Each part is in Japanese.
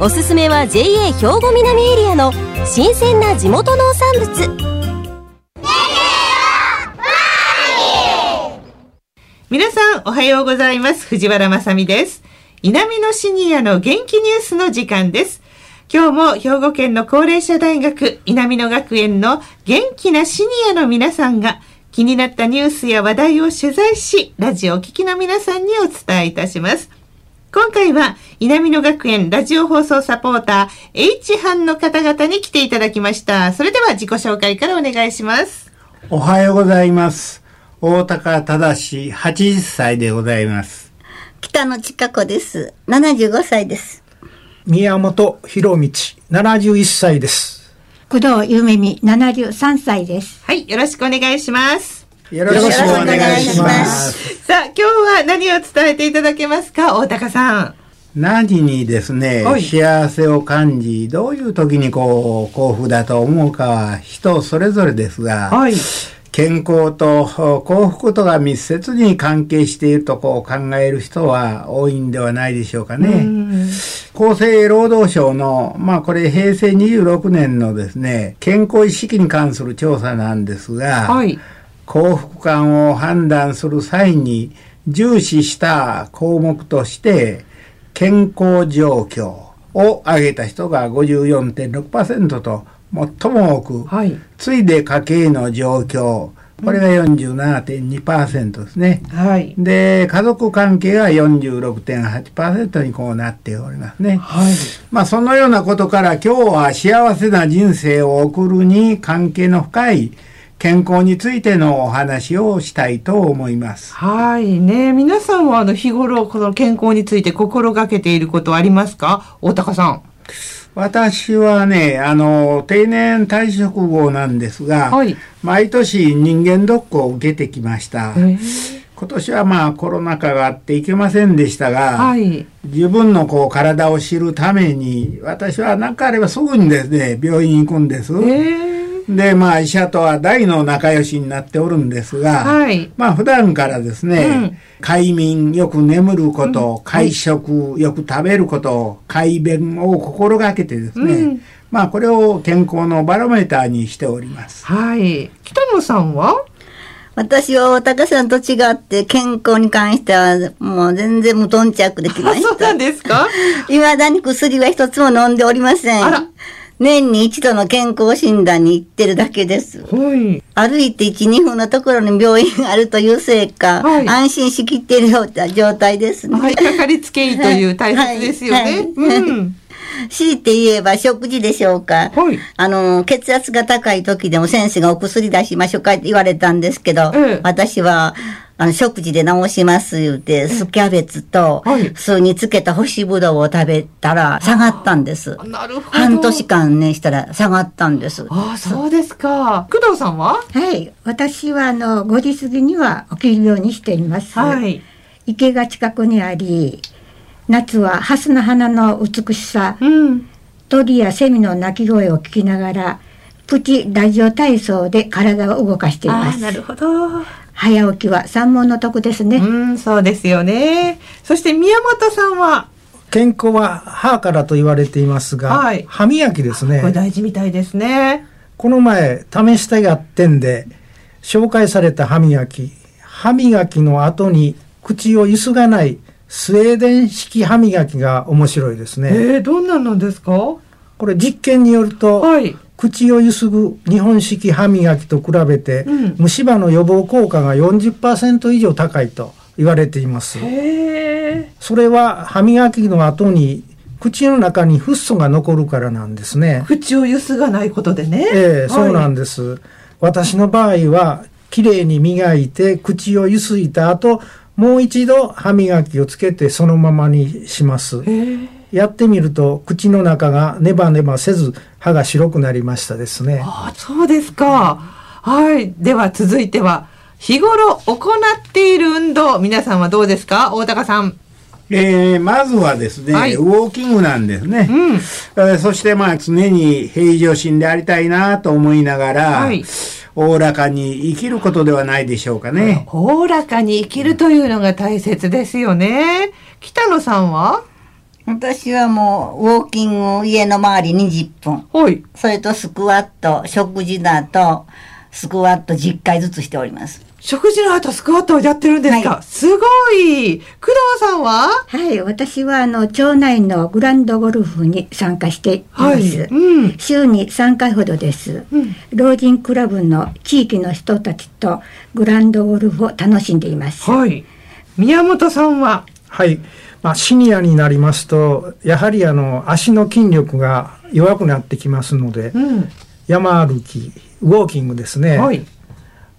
おすすめは JA 兵庫南エリアの新鮮な地元農産物。皆さんおはようございます。藤原まさです。南のシニアの元気ニュースの時間です。今日も兵庫県の高齢者大学南野学園の元気なシニアの皆さんが気になったニュースや話題を取材し、ラジオを聴きの皆さんにお伝えいたします。今回は、南野学園ラジオ放送サポーター、H 班の方々に来ていただきました。それでは自己紹介からお願いします。おはようございます。大高正80歳でございます。北野千佳子です。75歳です。宮本博道、71歳です。工藤ゆめみ、73歳です。はい、よろしくお願いします。よろしくお願いします。さあ、今日は何を伝えていただけますか、大高さん。何にですね、幸せを感じ、どういう時にこう、幸福だと思うかは人それぞれですが、はい健康と幸福とが密接に関係しているとこう考える人は多いんではないでしょうかね。厚生労働省の、まあこれ平成26年のですね、健康意識に関する調査なんですが、はい、幸福感を判断する際に重視した項目として、健康状況を挙げた人が54.6%と最も多く、はい、次いで家計の状況、これが47.2%ですね。はい。で、家族関係が46.8%にこうなっておりますね。はい。まあ、そのようなことから今日は幸せな人生を送るに関係の深い健康についてのお話をしたいと思います。はいね。皆さんはあの日頃この健康について心がけていることありますか？大高さん。私はね、あの、定年退職後なんですが、はい、毎年人間ドックを受けてきました。今年はまあコロナ禍があっていけませんでしたが、はい、自分のこう体を知るために、私は何かあればすぐにですね、病院行くんです。で、まあ医者とは大の仲良しになっておるんですが、はい、まあ普段からですね、うん快眠、よく眠ること、うん、会食、よく食べること、快便を心がけてですね、うん、まあこれを健康のバロメーターにしております。はい。北野さんは？私は大高さんと違って健康に関してはもう全然無頓着できました。そうなんですか？未だに薬は一つも飲んでおりません。あら。年に一度の健康診断に行ってるだけです。はい、歩いて1、2分のところに病院があるというせいか、はい、安心しきっているような状態ですね。はい、かかりつけ医という大切ですよね。強いて言えば食事でしょうか。はい、あの、血圧が高い時でも先生がお薬出しましょうかって言われたんですけど、私は、あの、食事で治します言うて、スキャベツと、酢につけた干しぶどうを食べたら下がったんです。なるほど。半年間ね、したら下がったんです。ああ、そうですか。工藤さんは？はい。私は、あの、5時過ぎには起きるようにしています。はい。池が近くにあり、夏はハスの花の美しさ、うん、鳥やセミの鳴き声を聞きながら、プチラジオ体操で体を動かしています。なるほど。早起きは三問の得ですね。うん、そうですよね。そして宮本さんは？健康は歯からと言われていますが、はい、歯磨きですね。これ大事みたいですね。この前、試したやってんで、紹介された歯磨き。歯磨きの後に口をゆすがないスウェーデン式歯磨きが面白いですね。えー、どんなのですか？これ実験によると、はい、口をゆすぐ日本式歯磨きと比べて、うん、虫歯の予防効果が40%以上高いと言われています。それは歯磨きの後に口の中にフッ素が残るからなんですね。口をゆすがないことでね。ええー、そうなんです。私の場合は、きれいに磨いて口をゆすいた後、もう一度歯磨きをつけてそのままにします。やってみると口の中がネバネバせず歯が白くなりましたですね。あそうですか。はい。では続いては日頃行っている運動皆さんはどうですか？大高さん。えー、まずはですね、はい、ウォーキングなんですね。うん、えー、そしてまあ常に平常心でありたいなと思いながら、はいおおらかに生きることではないでしょうかね。おおらかに生きるというのが大切ですよね。北野さんは？私はもう、ウォーキング、家の周り20分。はい。それとスクワット、食事だと、スクワット10回ずつしております。食事の後スクワットをやってるんですか、はい、すごい。工藤さんは？はい私はあの町内のグランドゴルフに参加しています、はい。うん、週に3回ほどです、うん、老人クラブの地域の人たちとグランドゴルフを楽しんでいます。はい。宮本さんは？はいまあ、シニアになりますとやはりあの足の筋力が弱くなってきますので、うん、山歩きウォーキングですね、はい。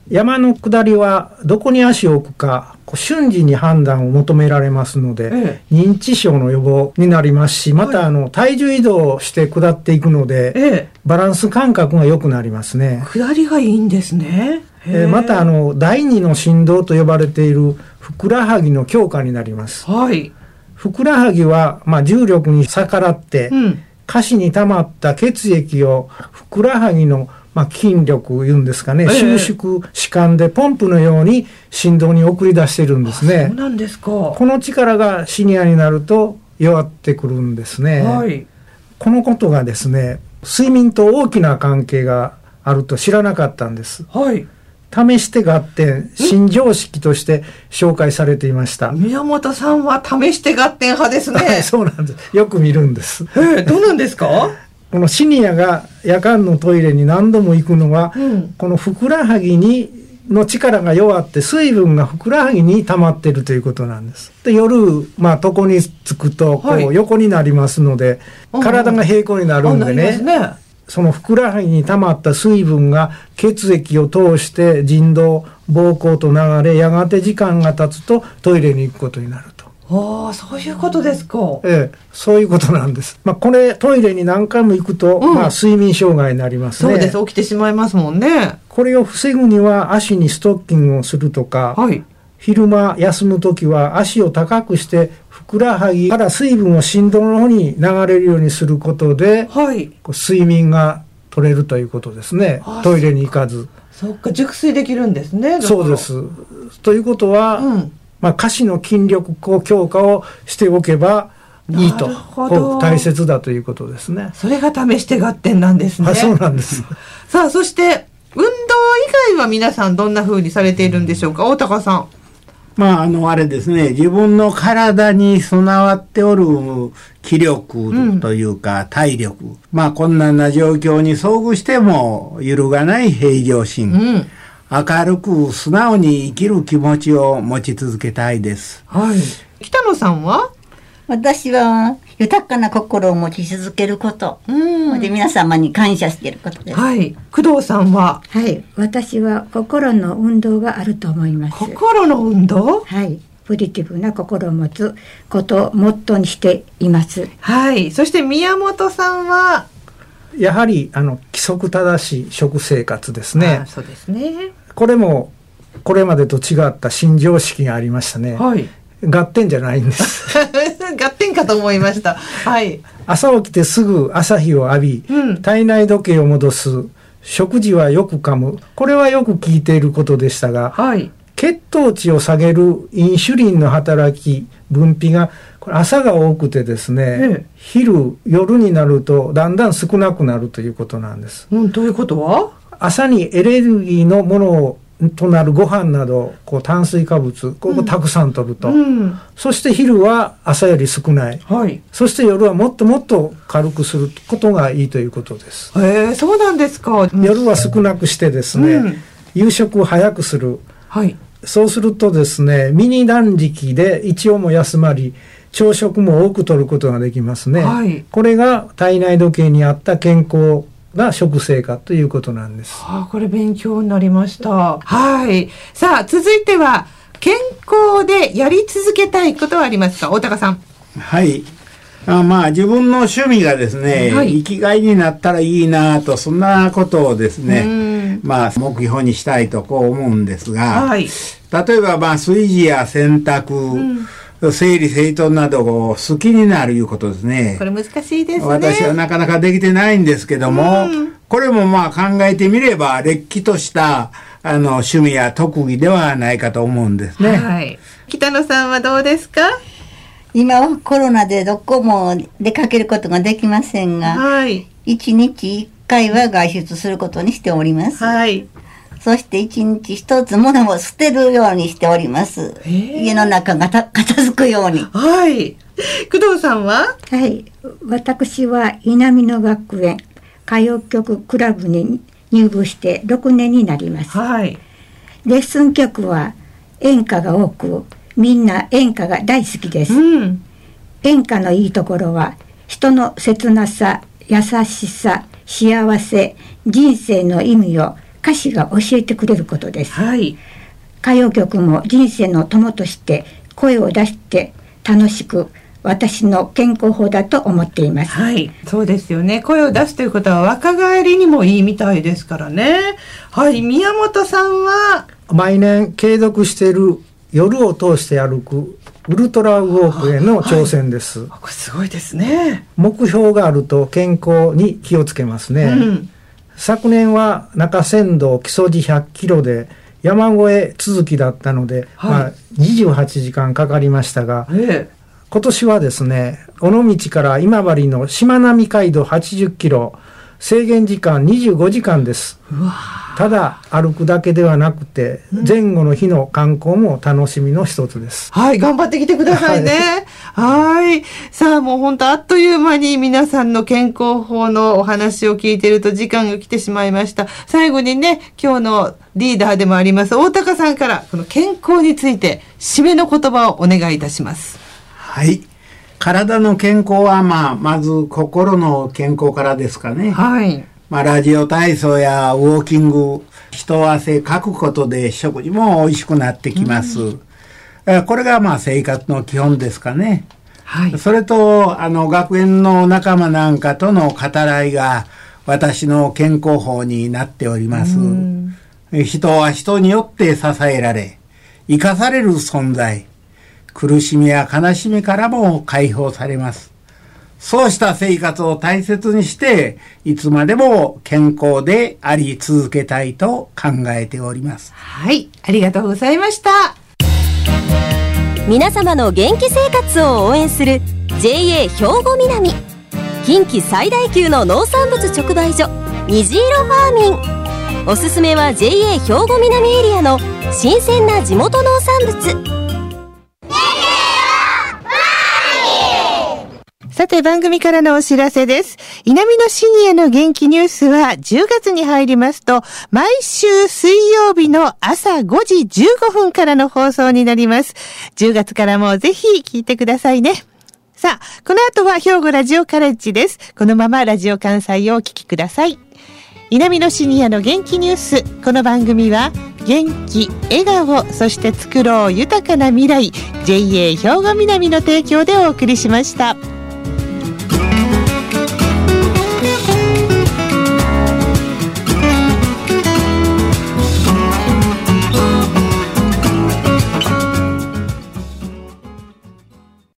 山の下りはどこに足を置くか瞬時に判断を求められますので、ええ、認知症の予防になりますしまたあの体重移動して下っていくので、え、バランス感覚が良くなりますね。下りがいいんですね。え。またあの第二の振動と呼ばれているふくらはぎの強化になります、はい、ふくらはぎは、まあ、重力に逆らって、うん、下肢に溜まった血液をふくらはぎのまあ、筋力いうんですかね、収縮弛緩でポンプのように振動に送り出してるんですね。そうなんですか。この力がシニアになると弱ってくるんですね。はい、このことがですね、睡眠と大きな関係があると知らなかったんです。はい。試して合点、新常識として紹介されていました。宮本さんは試して合点派ですね。そうなんです。よく見るんです。えー、どうなんですか？このシニアが夜間のトイレに何度も行くのは、うん、このふくらはぎにの力が弱って水分がふくらはぎに溜まってるということなんです。で夜、まあ、床につくとこう横になりますので、はい、体が平行になるんでね。ねそのふくらはぎに溜まった水分が血液を通して腎臓膀胱と流れやがて時間が経つとトイレに行くことになると。ああ、そういうことですか。ええ、そういうことなんです。まあ、これ、トイレに何回も行くと、うん、まあ、睡眠障害になりますね。そうです。起きてしまいますもんね。これを防ぐには、足にストッキングをするとか、はい、昼間休む時は足を高くして、ふくらはぎから水分を振動の方に流れるようにすることで、はい、睡眠が取れるということですね。トイレに行かず。そっか、熟睡できるんですね。そうです。ということは、うんまあ、下肢の筋力強化をしておけばいいと大切だということですね。それが試して合点なんですね。そうなんです。さあそして運動以外は皆さんどんなふうにされているんでしょうか？大高さん。まあ、あの、あれですね、自分の体に備わっておる気力というか、体力。うん、まあ、困難な状況に遭遇しても揺るがない平常心。うん明るく素直に生きる気持ちを持ち続けたいです。はい。北野さんは？私は豊かな心を持ち続けること。うん。で皆様に感謝していることです。はい。工藤さんは？はい。私は心の運動があると思います。心の運動？はい。ポジティブな心を持つことをモットーにしています。はい。そして宮本さんは？やはりあの規則正しい食生活ですね。そうですね。これもこれまでと違った新常識がありましたね。はい。合点じゃないんです。合点かと思いました。はい。朝起きてすぐ朝日を浴び、うん、体内時計を戻す、食事はよく噛む。これはよく聞いていることでしたが、はい、血糖値を下げるインシュリンの働き、分泌がこれ朝が多くてですね、ええ、昼夜になるとだんだん少なくなるということなんです。うん、どういうことは？朝にエネルギーのものをとなるご飯などこう炭水化物ここたくさん取ると、うん、そして昼は朝より少ない、はい、そして夜はもっともっと軽くすることがいいということですへえそうなんですか、夜は少なくしてですね、うん、夕食を早くする、はい、そうするとですねミニ断食で一応も休まり朝食も多く取ることができますね、はい、これが体内時計に合った健康な食生活ということなんです。はあ、これ勉強になりました。はい。さあ、続いては、健康でやり続けたいことはありますか？大高さん。はい。あまあ自分の趣味がですね、はい、生きがいになったらいいなとそんなことをですねまあ目標にしたいとこう思うんですが、はい、例えばまあ炊事や洗濯、うん整理整頓などを好きになるいうことですね。これ難しいですね。私はなかなかできてないんですけども、うん、これもまあ考えてみれば、れっきとしたあの趣味や特技ではないかと思うんですね。はい。北野さんはどうですか？今はコロナでどこも出かけることができませんが、はい。一日一回は外出することにしております。はい。そして一日一つ物を捨てるようにしております。家の中が片付くように。はい。工藤さんは？はい。私は稲美野学園歌謡曲クラブに入部して6年になります。はい。レッスン曲は演歌が多く、みんな演歌が大好きです。うん、演歌のいいところは人の切なさ、優しさ、幸せ、人生の意味を歌詞が教えてくれることです。はい、歌謡曲も人生の友として声を出して楽しく私の健康法だと思っています。はい、そうですよね。声を出すということは若返りにもいいみたいですからね。はい、宮本さんは？毎年継続している夜を通して歩くウルトラウォークへの挑戦です。はい、これすごいですね。目標があると健康に気をつけますね。うん昨年は中山道木曽路100キロで山越え続きだったので、はい、まあ、28時間かかりましたが、ええ、今年はですね尾道から今治のしまなみ海道80キロ制限時間25時間です。ただ歩くだけではなくて、前後の日の観光も楽しみの一つです。はい、頑張ってきてくださいね。はい。さあ、もう本当あっという間に皆さんの健康法のお話を聞いていると時間が来てしまいました。最後にね、今日のリーダーでもあります大高さんからこの健康について締めの言葉をお願いいたします。はい。体の健康は、まあ、まず心の健康からですかね。はい。まあ、ラジオ体操やウォーキング、人汗かくことで食事も美味しくなってきます。うん、これがまあ生活の基本ですかね。はい。それと、あの、学園の仲間なんかとの語らいが私の健康法になっております。人は人によって支えられ、生かされる存在。苦しみや悲しみからも解放されます。そうした生活を大切にして、いつまでも健康であり続けたいと考えております。はい、ありがとうございました。皆様の元気生活を応援する JA 兵庫南近畿最大級の農産物直売所虹色ファーミンおすすめは JA 兵庫南エリアの新鮮な地元農産物さて番組からのお知らせです。稲美のシニアの元気ニュースは10月に入りますと、毎週水曜日の朝5時15分からの放送になります。10月からもぜひ聞いてくださいね。さあ、この後は兵庫ラジオカレッジです。このままラジオ関西をお聞きください。稲美のシニアの元気ニュース。この番組は、元気、笑顔、そして作ろう豊かな未来、JA 兵庫南の提供でお送りしました。